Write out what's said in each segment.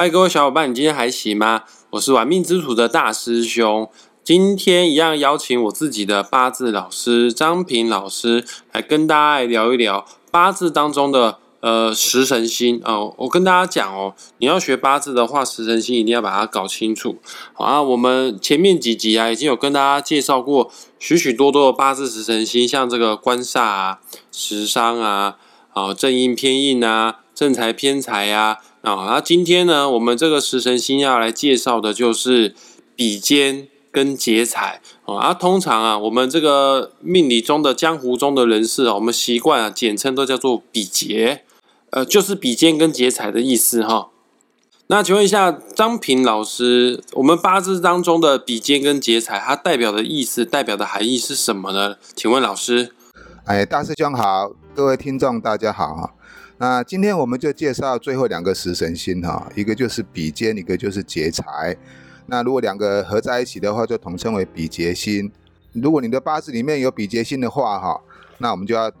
嗨，各位小伙伴，你今天还行吗？我是玩命之徒的大师兄，今天一样邀请我自己的八字老师张平老师来跟大家来聊一聊八字当中的呃食神星哦。我跟大家讲哦，你要学八字的话，食神星一定要把它搞清楚。好啊，我们前面几集啊，已经有跟大家介绍过许许多多的八字食神星，像这个官煞啊、食伤啊、啊正印偏印啊、正财偏财呀。啊，啊那今天呢，我们这个食神星要来介绍的就是比肩跟劫财哦。啊，通常啊，我们这个命理中的江湖中的人士啊，我们习惯啊，简称都叫做比劫，呃，就是比肩跟劫财的意思哈。那请问一下张平老师，我们八字当中的比肩跟劫财，它代表的意思、代表的含义是什么呢？请问老师？哎，大师兄好，各位听众大家好哈。那今天我们就介绍最后两个食神星哈，一个就是比肩，一个就是劫财。那如果两个合在一起的话，就统称为比劫星。如果你的八字里面有比劫星的话哈，那我们就要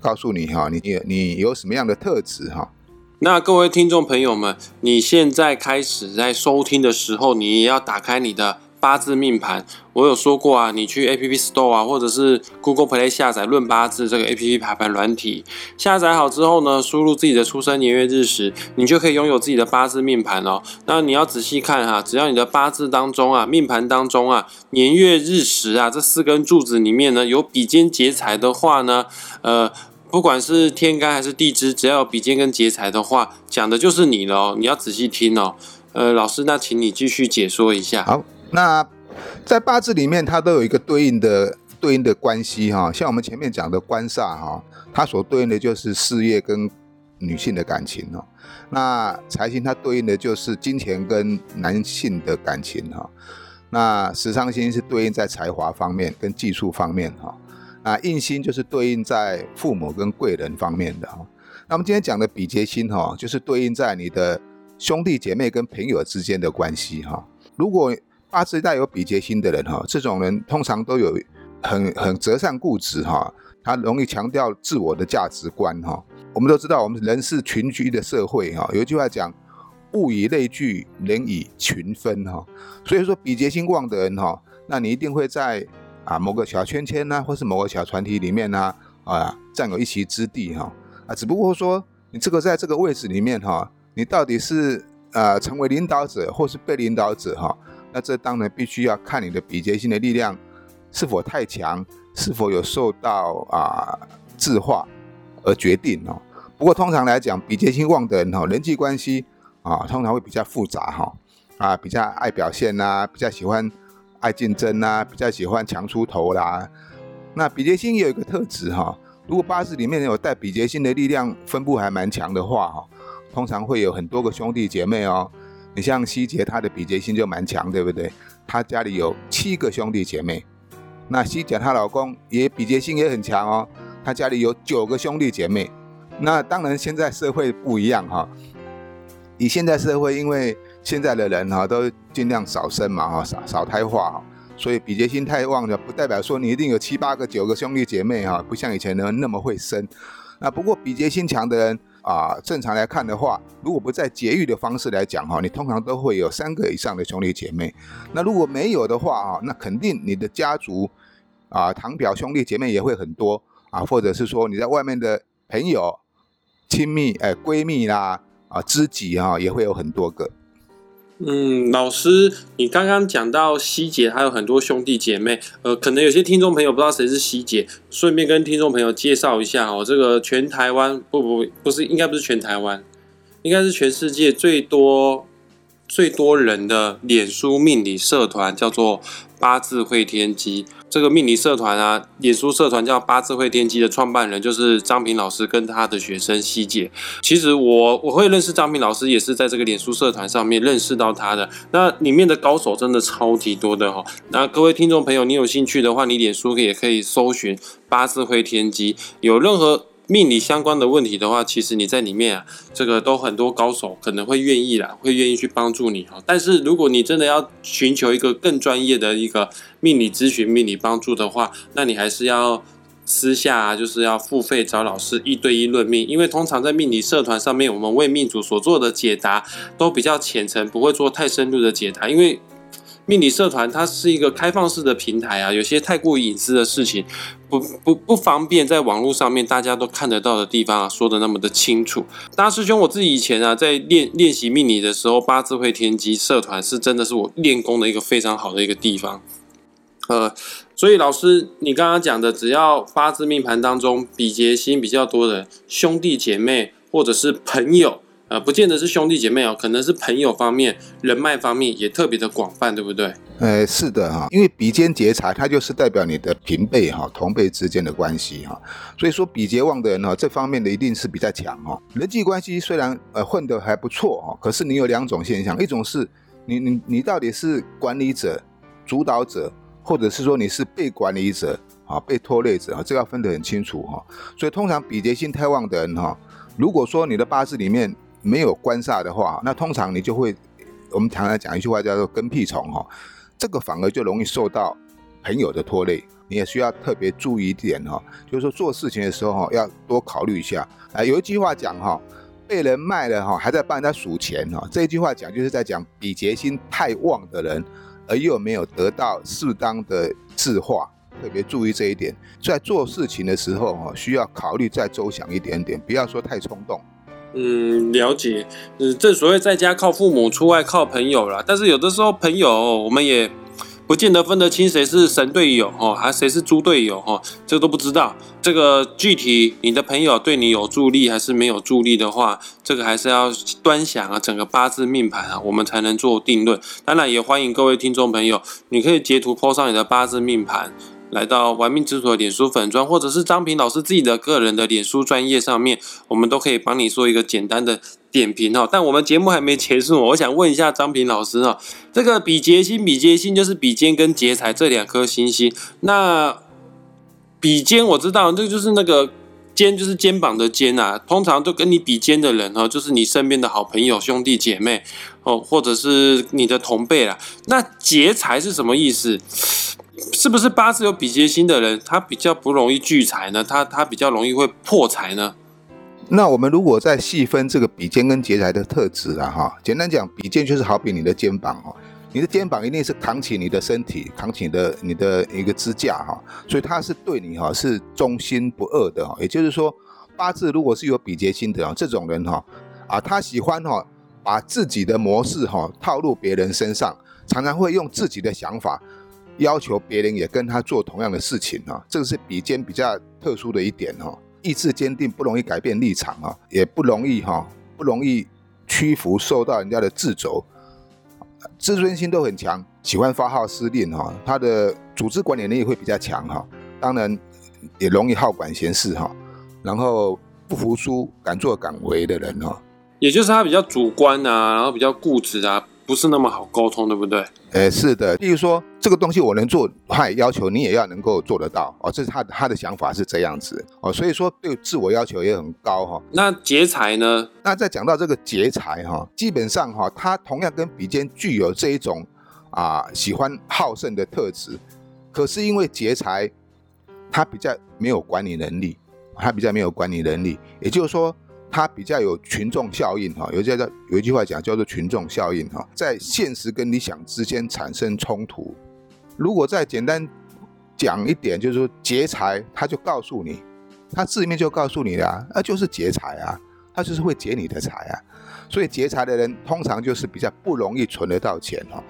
告诉你哈，你你你有什么样的特质哈？那各位听众朋友们，你现在开始在收听的时候，你也要打开你的。八字命盘，我有说过啊，你去 A P P Store 啊，或者是 Google Play 下载《论八字》这个 A P P 排盘软体，下载好之后呢，输入自己的出生年月日时，你就可以拥有自己的八字命盘哦。那你要仔细看哈，只要你的八字当中啊，命盘当中啊，年月日时啊，这四根柱子里面呢，有比肩劫财的话呢，呃，不管是天干还是地支，只要有比肩跟劫财的话，讲的就是你了哦。你要仔细听哦。呃，老师，那请你继续解说一下。好。那在八字里面，它都有一个对应的对应的关系哈，像我们前面讲的官煞哈，它所对应的就是事业跟女性的感情哦。那财星它对应的就是金钱跟男性的感情哈。那食伤星是对应在才华方面跟技术方面哈。那印星就是对应在父母跟贵人方面的哈。那我们今天讲的比劫星哈，就是对应在你的兄弟姐妹跟朋友之间的关系哈。如果八字带有比劫星的人哈，这种人通常都有很很折善固执哈，他容易强调自我的价值观哈。我们都知道，我们人是群居的社会哈，有一句话讲“物以类聚，人以群分”哈。所以说，比劫星旺的人哈，那你一定会在啊某个小圈圈呐，或是某个小团体里面呐啊占有一席之地哈啊。只不过说，你这个在这个位置里面哈，你到底是呃成为领导者，或是被领导者哈？那这当然必须要看你的比劫星的力量是否太强，是否有受到啊自化而决定哦。不过通常来讲，比劫星旺的人哈，人际关系啊通常会比较复杂哈，啊比较爱表现呐，比较喜欢爱竞争呐，比较喜欢强出头啦。那比劫星也有一个特质哈，如果八字里面有带比劫星的力量分布还蛮强的话哈，通常会有很多个兄弟姐妹哦。你像希杰，他的比劫心就蛮强，对不对？他家里有七个兄弟姐妹。那希杰她老公也比劫心也很强哦，他家里有九个兄弟姐妹。那当然，现在社会不一样哈。以现在社会，因为现在的人哈都尽量少生嘛哈，少少胎化哈，所以比劫心太旺了，不代表说你一定有七八个、九个兄弟姐妹哈，不像以前的人那么会生。那不过比劫心强的人。啊，正常来看的话，如果不在节育的方式来讲哈，你通常都会有三个以上的兄弟姐妹。那如果没有的话啊，那肯定你的家族啊，堂表兄弟姐妹也会很多啊，或者是说你在外面的朋友、亲密哎闺蜜啦啊知己啊，也会有很多个。嗯，老师，你刚刚讲到希姐，还有很多兄弟姐妹，呃，可能有些听众朋友不知道谁是希姐，顺便跟听众朋友介绍一下哦，这个全台湾不不不是，应该不是全台湾，应该是全世界最多最多人的脸书命理社团，叫做八字会天机。这个命理社团啊，脸书社团叫八字会天机的创办人就是张平老师跟他的学生希姐。其实我我会认识张平老师，也是在这个脸书社团上面认识到他的。那里面的高手真的超级多的哈。那各位听众朋友，你有兴趣的话，你脸书也可以搜寻八字会天机，有任何。命理相关的问题的话，其实你在里面啊，这个都很多高手可能会愿意啦，会愿意去帮助你哈。但是如果你真的要寻求一个更专业的一个命理咨询、命理帮助的话，那你还是要私下啊就是要付费找老师一对一论命，因为通常在命理社团上面，我们为命主所做的解答都比较浅层，不会做太深入的解答，因为命理社团它是一个开放式的平台啊，有些太过隐私的事情，不不不方便在网络上面大家都看得到的地方啊说的那么的清楚。大师兄，我自己以前啊在练练习命理的时候，八字会天机社团是真的是我练功的一个非常好的一个地方。呃，所以老师，你刚刚讲的，只要八字命盘当中比劫星比较多的兄弟姐妹或者是朋友，呃，不见得是兄弟姐妹哦，可能是朋友方面、人脉方面也特别的广泛，对不对？呃，是的哈，因为比肩劫财，它就是代表你的平辈哈、同辈之间的关系哈，所以说比劫旺的人哈，这方面的一定是比较强哈。人际关系虽然呃混得还不错哈，可是你有两种现象，一种是你你你到底是管理者、主导者。或者是说你是被管理者啊，被拖累者啊，这个要分得很清楚哈。所以通常比劫性太旺的人哈，如果说你的八字里面没有官煞的话，那通常你就会，我们常常讲一句话叫做跟屁虫哈，这个反而就容易受到朋友的拖累。你也需要特别注意一点哈，就是说做事情的时候哈，要多考虑一下。啊，有一句话讲哈，被人卖了哈，还在帮人家数钱哈，这一句话讲就是在讲比劫心太旺的人。而又没有得到适当的智化，特别注意这一点，在做事情的时候哈，需要考虑再周详一点点，不要说太冲动。嗯，了解。嗯，正所谓在家靠父母，出外靠朋友啦。但是有的时候朋友，我们也。不见得分得清谁是神队友哦，还谁是猪队友哦，这都不知道。这个具体你的朋友对你有助力还是没有助力的话，这个还是要端详啊，整个八字命盘啊，我们才能做定论。当然，也欢迎各位听众朋友，你可以截图 po 上你的八字命盘。来到玩命之徒的脸书粉砖，或者是张平老师自己的个人的脸书专业上面，我们都可以帮你做一个简单的点评哈。但我们节目还没结束，我想问一下张平老师哈，这个比劫星、比劫星就是比肩跟劫财这两颗星星。那比肩我知道，这就是那个肩，就是肩膀的肩啊。通常都跟你比肩的人哈，就是你身边的好朋友、兄弟姐妹哦，或者是你的同辈啦。那劫财是什么意思？是不是八字有比劫星的人，他比较不容易聚财呢？他他比较容易会破财呢？那我们如果再细分这个比肩跟劫财的特质啊，哈，简单讲，比肩就是好比你的肩膀哦，你的肩膀一定是扛起你的身体，扛起你的你的一个支架哈，所以他是对你哈是忠心不二的哈。也就是说，八字如果是有比劫星的啊，这种人哈啊，他喜欢哈把自己的模式哈套入别人身上，常常会用自己的想法。要求别人也跟他做同样的事情哈，这个是比肩比较特殊的一点哈，意志坚定，不容易改变立场啊，也不容易哈，不容易屈服，受到人家的制肘，自尊心都很强，喜欢发号施令哈，他的组织管理能力会比较强哈，当然也容易好管闲事哈，然后不服输，敢作敢为的人哈，也就是他比较主观啊，然后比较固执啊。不是那么好沟通，对不对？哎，是的。例如说，这个东西我能做，他也要求你也要能够做得到哦。这是他他的想法是这样子哦，所以说对自我要求也很高哈。那劫财呢？那再讲到这个劫财哈，基本上哈，他同样跟比肩具有这一种啊喜欢好胜的特质，可是因为劫财，他比较没有管理能力，他比较没有管理能力，也就是说。它比较有群众效应哈，有些叫有一句话讲叫做群众效应哈，在现实跟理想之间产生冲突。如果再简单讲一点，就是说劫财，他就告诉你，他字面就告诉你了，那就是劫财啊，他就是会劫你的财啊。所以劫财的人通常就是比较不容易存得到钱哈，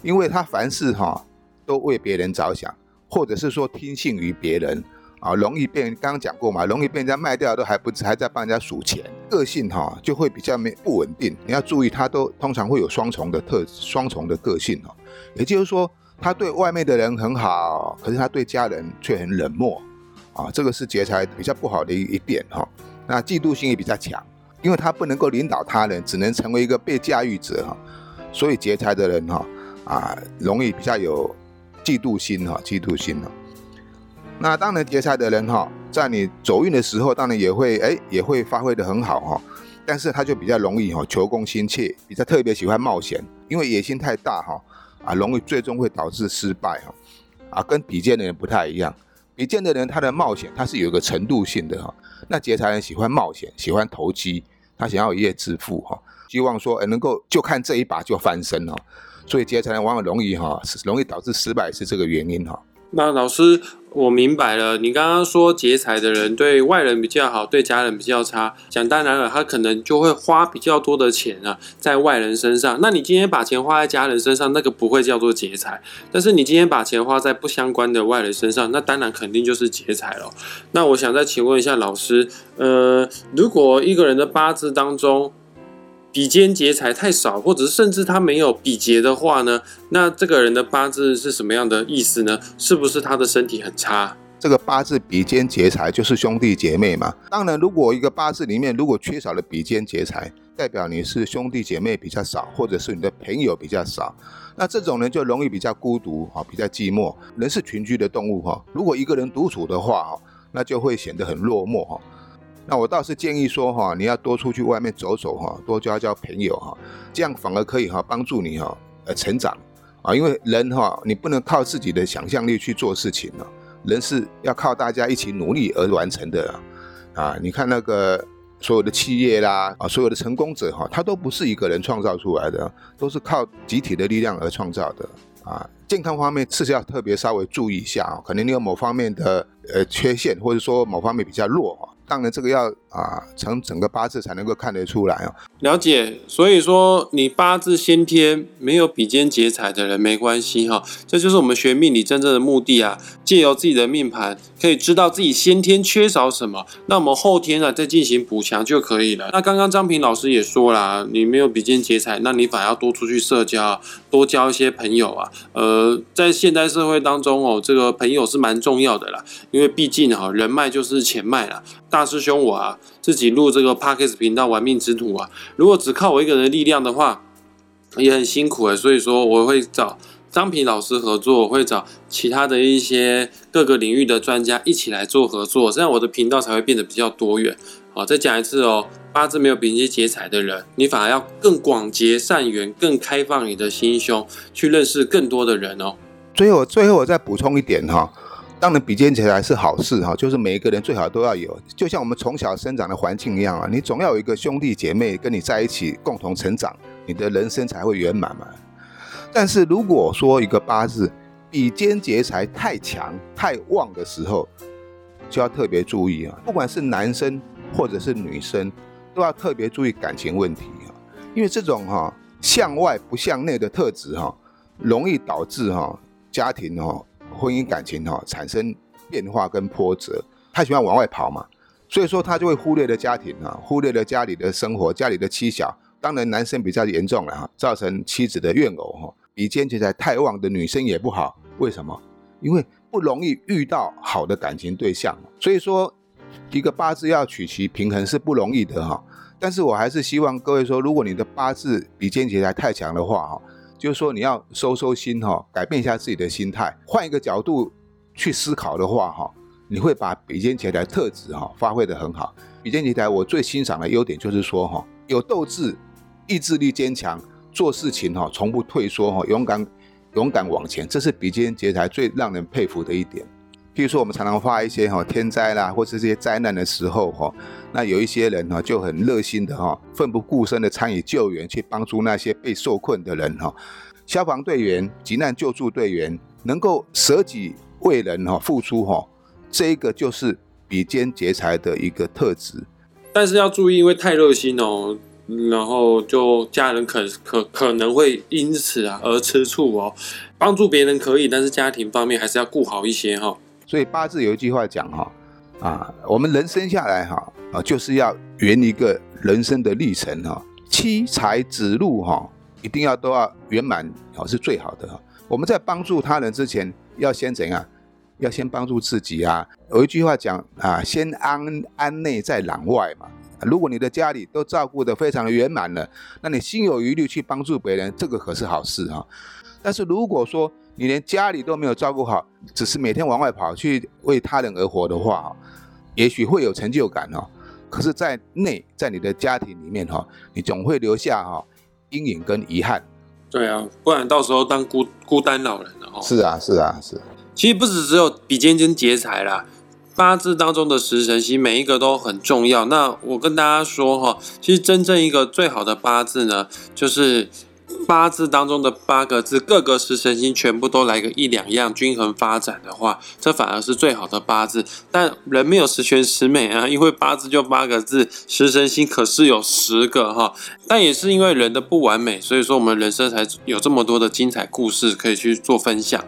因为他凡事哈都为别人着想，或者是说听信于别人。啊，容易被刚刚讲过嘛，容易被人家卖掉，都还不还在帮人家数钱，个性哈就会比较没不稳定。你要注意，他都通常会有双重的特双重的个性哦。也就是说，他对外面的人很好，可是他对家人却很冷漠啊。这个是劫财比较不好的一一点哈。那嫉妒心也比较强，因为他不能够领导他人，只能成为一个被驾驭者哈。所以劫财的人哈啊，容易比较有嫉妒心哈，嫉妒心哦。那当然，劫财的人哈，在你走运的时候，当然也会哎，也会发挥的很好哈。但是他就比较容易哈，求功心切，比较特别喜欢冒险，因为野心太大哈，啊，容易最终会导致失败哈。啊，跟比肩的人不太一样，比肩的人他的冒险他是有一个程度性的哈。那劫财人喜欢冒险，喜欢投机，他想要一夜致富哈，希望说能够就看这一把就翻身哈。所以劫财人往往容易哈，容易导致失败是这个原因哈。那老师，我明白了。你刚刚说劫财的人对外人比较好，对家人比较差。讲当然了，他可能就会花比较多的钱啊，在外人身上。那你今天把钱花在家人身上，那个不会叫做劫财。但是你今天把钱花在不相关的外人身上，那当然肯定就是劫财了。那我想再请问一下老师，呃，如果一个人的八字当中，比肩劫财太少，或者甚至他没有比劫的话呢？那这个人的八字是什么样的意思呢？是不是他的身体很差？这个八字比肩劫财就是兄弟姐妹嘛。当然，如果一个八字里面如果缺少了比肩劫财，代表你是兄弟姐妹比较少，或者是你的朋友比较少。那这种人就容易比较孤独哈，比较寂寞。人是群居的动物哈，如果一个人独处的话哈，那就会显得很落寞哈。那我倒是建议说哈，你要多出去外面走走哈，多交交朋友哈，这样反而可以哈帮助你哈呃成长啊，因为人哈你不能靠自己的想象力去做事情了，人是要靠大家一起努力而完成的啊。你看那个所有的企业啦啊，所有的成功者哈，他都不是一个人创造出来的，都是靠集体的力量而创造的啊。健康方面是要特别稍微注意一下啊，可能你有某方面的呃缺陷，或者说某方面比较弱哈。当然，这个要啊，从整个八字才能够看得出来哦。了解，所以说你八字先天没有比肩劫财的人没关系哈，这就是我们学命理真正的目的啊。借由自己的命盘，可以知道自己先天缺少什么，那我们后天呢再进行补强就可以了。那刚刚张平老师也说了，你没有比肩劫财，那你反而要多出去社交，多交一些朋友啊。呃，在现代社会当中哦，这个朋友是蛮重要的啦，因为毕竟哈人脉就是钱脉啦。大师兄我啊，自己录这个 Parkes 频道玩命之徒啊，如果只靠我一个人的力量的话，也很辛苦哎。所以说我会找张平老师合作，我会找其他的一些各个领域的专家一起来做合作，这样我的频道才会变得比较多元。好，再讲一次哦，八字没有比肩劫财的人，你反而要更广结善缘，更开放你的心胸，去认识更多的人哦。最后，最后我再补充一点哈。当然比肩起来是好事哈，就是每一个人最好都要有，就像我们从小生长的环境一样啊，你总要有一个兄弟姐妹跟你在一起共同成长，你的人生才会圆满嘛。但是如果说一个八字比肩劫财太强太旺的时候，就要特别注意啊，不管是男生或者是女生，都要特别注意感情问题啊，因为这种哈向外不向内的特质哈，容易导致哈家庭哈。婚姻感情哈产生变化跟波折，他喜欢往外跑嘛，所以说他就会忽略了家庭啊，忽略了家里的生活，家里的妻小。当然男生比较严重了哈，造成妻子的怨偶哈。比肩劫财太旺的女生也不好，为什么？因为不容易遇到好的感情对象。所以说一个八字要取其平衡是不容易的哈。但是我还是希望各位说，如果你的八字比肩劫财太强的话哈。就是说，你要收收心哈，改变一下自己的心态，换一个角度去思考的话哈，你会把比肩劫财特质哈发挥的很好。比肩劫财我最欣赏的优点就是说哈，有斗志，意志力坚强，做事情哈从不退缩哈，勇敢勇敢往前，这是比肩劫财最让人佩服的一点。譬如说，我们常常发一些哈天灾啦，或是这些灾难的时候哈，那有一些人哈就很热心的哈，奋不顾身的参与救援，去帮助那些被受困的人哈。消防队员、急难救助队员能够舍己为人哈，付出哈，这一个就是比肩劫财的一个特质。但是要注意，因为太热心哦，然后就家人可可可能会因此啊而吃醋哦。帮助别人可以，但是家庭方面还是要顾好一些哈。所以八字有一句话讲哈，啊，我们人生下来哈，啊，就是要圆一个人生的历程哈，七财子路哈，一定要都要圆满哦，是最好的哈。我们在帮助他人之前，要先怎样？要先帮助自己啊。有一句话讲啊，先安安内再攘外嘛。如果你的家里都照顾得非常的圆满了，那你心有余力去帮助别人，这个可是好事哈。但是如果说你连家里都没有照顾好，只是每天往外跑去为他人而活的话，也许会有成就感哦。可是，在内，在你的家庭里面哈，你总会留下哈阴影跟遗憾。对啊，不然到时候当孤孤单老人了哦。是啊，是啊，是。其实不止只有比肩跟劫财啦，八字当中的食神星每一个都很重要。那我跟大家说哈，其实真正一个最好的八字呢，就是八字当中的八个字，各个食神星全部都来个一两样，均衡发展的话，这反而是最好的八字。但人没有十全十美啊，因为八字就八个字，食神星可是有十个哈。但也是因为人的不完美，所以说我们人生才有这么多的精彩故事可以去做分享。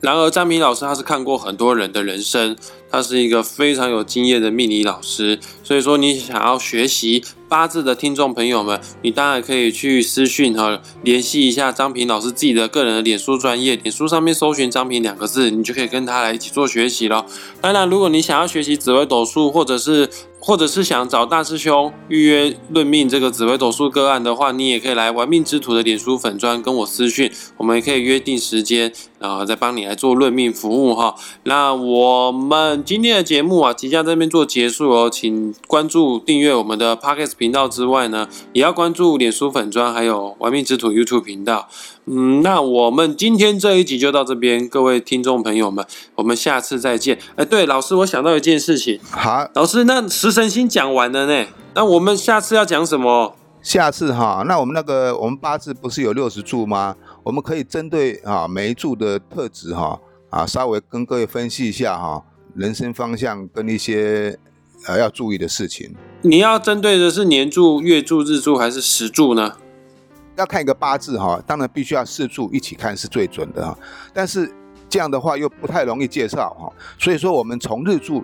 然而，张平老师他是看过很多人的人生，他是一个非常有经验的命理老师。所以说，你想要学习八字的听众朋友们，你当然可以去私讯和，联系一下张平老师自己的个人的脸书专业，脸书上面搜寻“张平”两个字，你就可以跟他来一起做学习了。当然，如果你想要学习紫微斗数，或者是或者是想找大师兄预约论命这个紫微斗数个案的话，你也可以来玩命之徒的脸书粉专跟我私讯，我们也可以约定时间，然后再帮你来做论命服务哈。那我们今天的节目啊，即将这边做结束哦，请关注订阅我们的 Podcast 频道之外呢，也要关注脸书粉砖还有玩命之徒 YouTube 频道。嗯，那我们今天这一集就到这边，各位听众朋友们，我们下次再见。哎，对，老师，我想到一件事情，好，老师，那食神星讲完了呢，那我们下次要讲什么？下次哈，那我们那个我们八字不是有六十柱吗？我们可以针对啊每一柱的特质哈啊，稍微跟各位分析一下哈，人生方向跟一些呃要注意的事情。你要针对的是年柱、月柱、日柱还是时柱呢？要看一个八字哈，当然必须要四柱一起看是最准的哈。但是这样的话又不太容易介绍哈，所以说我们从日柱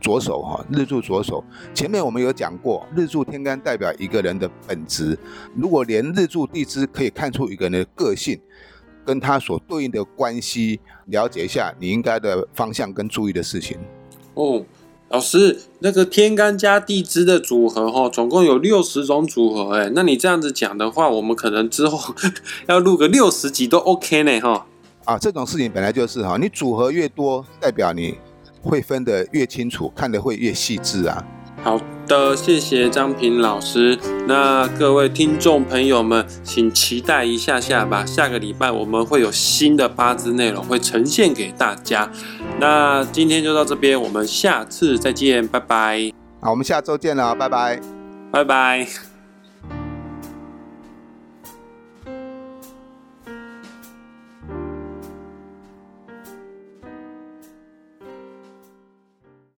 着手哈，日柱左手。前面我们有讲过，日柱天干代表一个人的本质。如果连日柱地支可以看出一个人的个性，跟他所对应的关系，了解一下你应该的方向跟注意的事情。哦。老师，那个天干加地支的组合哈，总共有六十种组合哎。那你这样子讲的话，我们可能之后 要录个六十集都 OK 呢哈。啊，这种事情本来就是哈，你组合越多，代表你会分得越清楚，看得会越细致啊。好的，谢谢张平老师。那各位听众朋友们，请期待一下下吧。下个礼拜我们会有新的八字内容会呈现给大家。那今天就到这边，我们下次再见，拜拜。好，我们下周见了，拜拜，拜拜。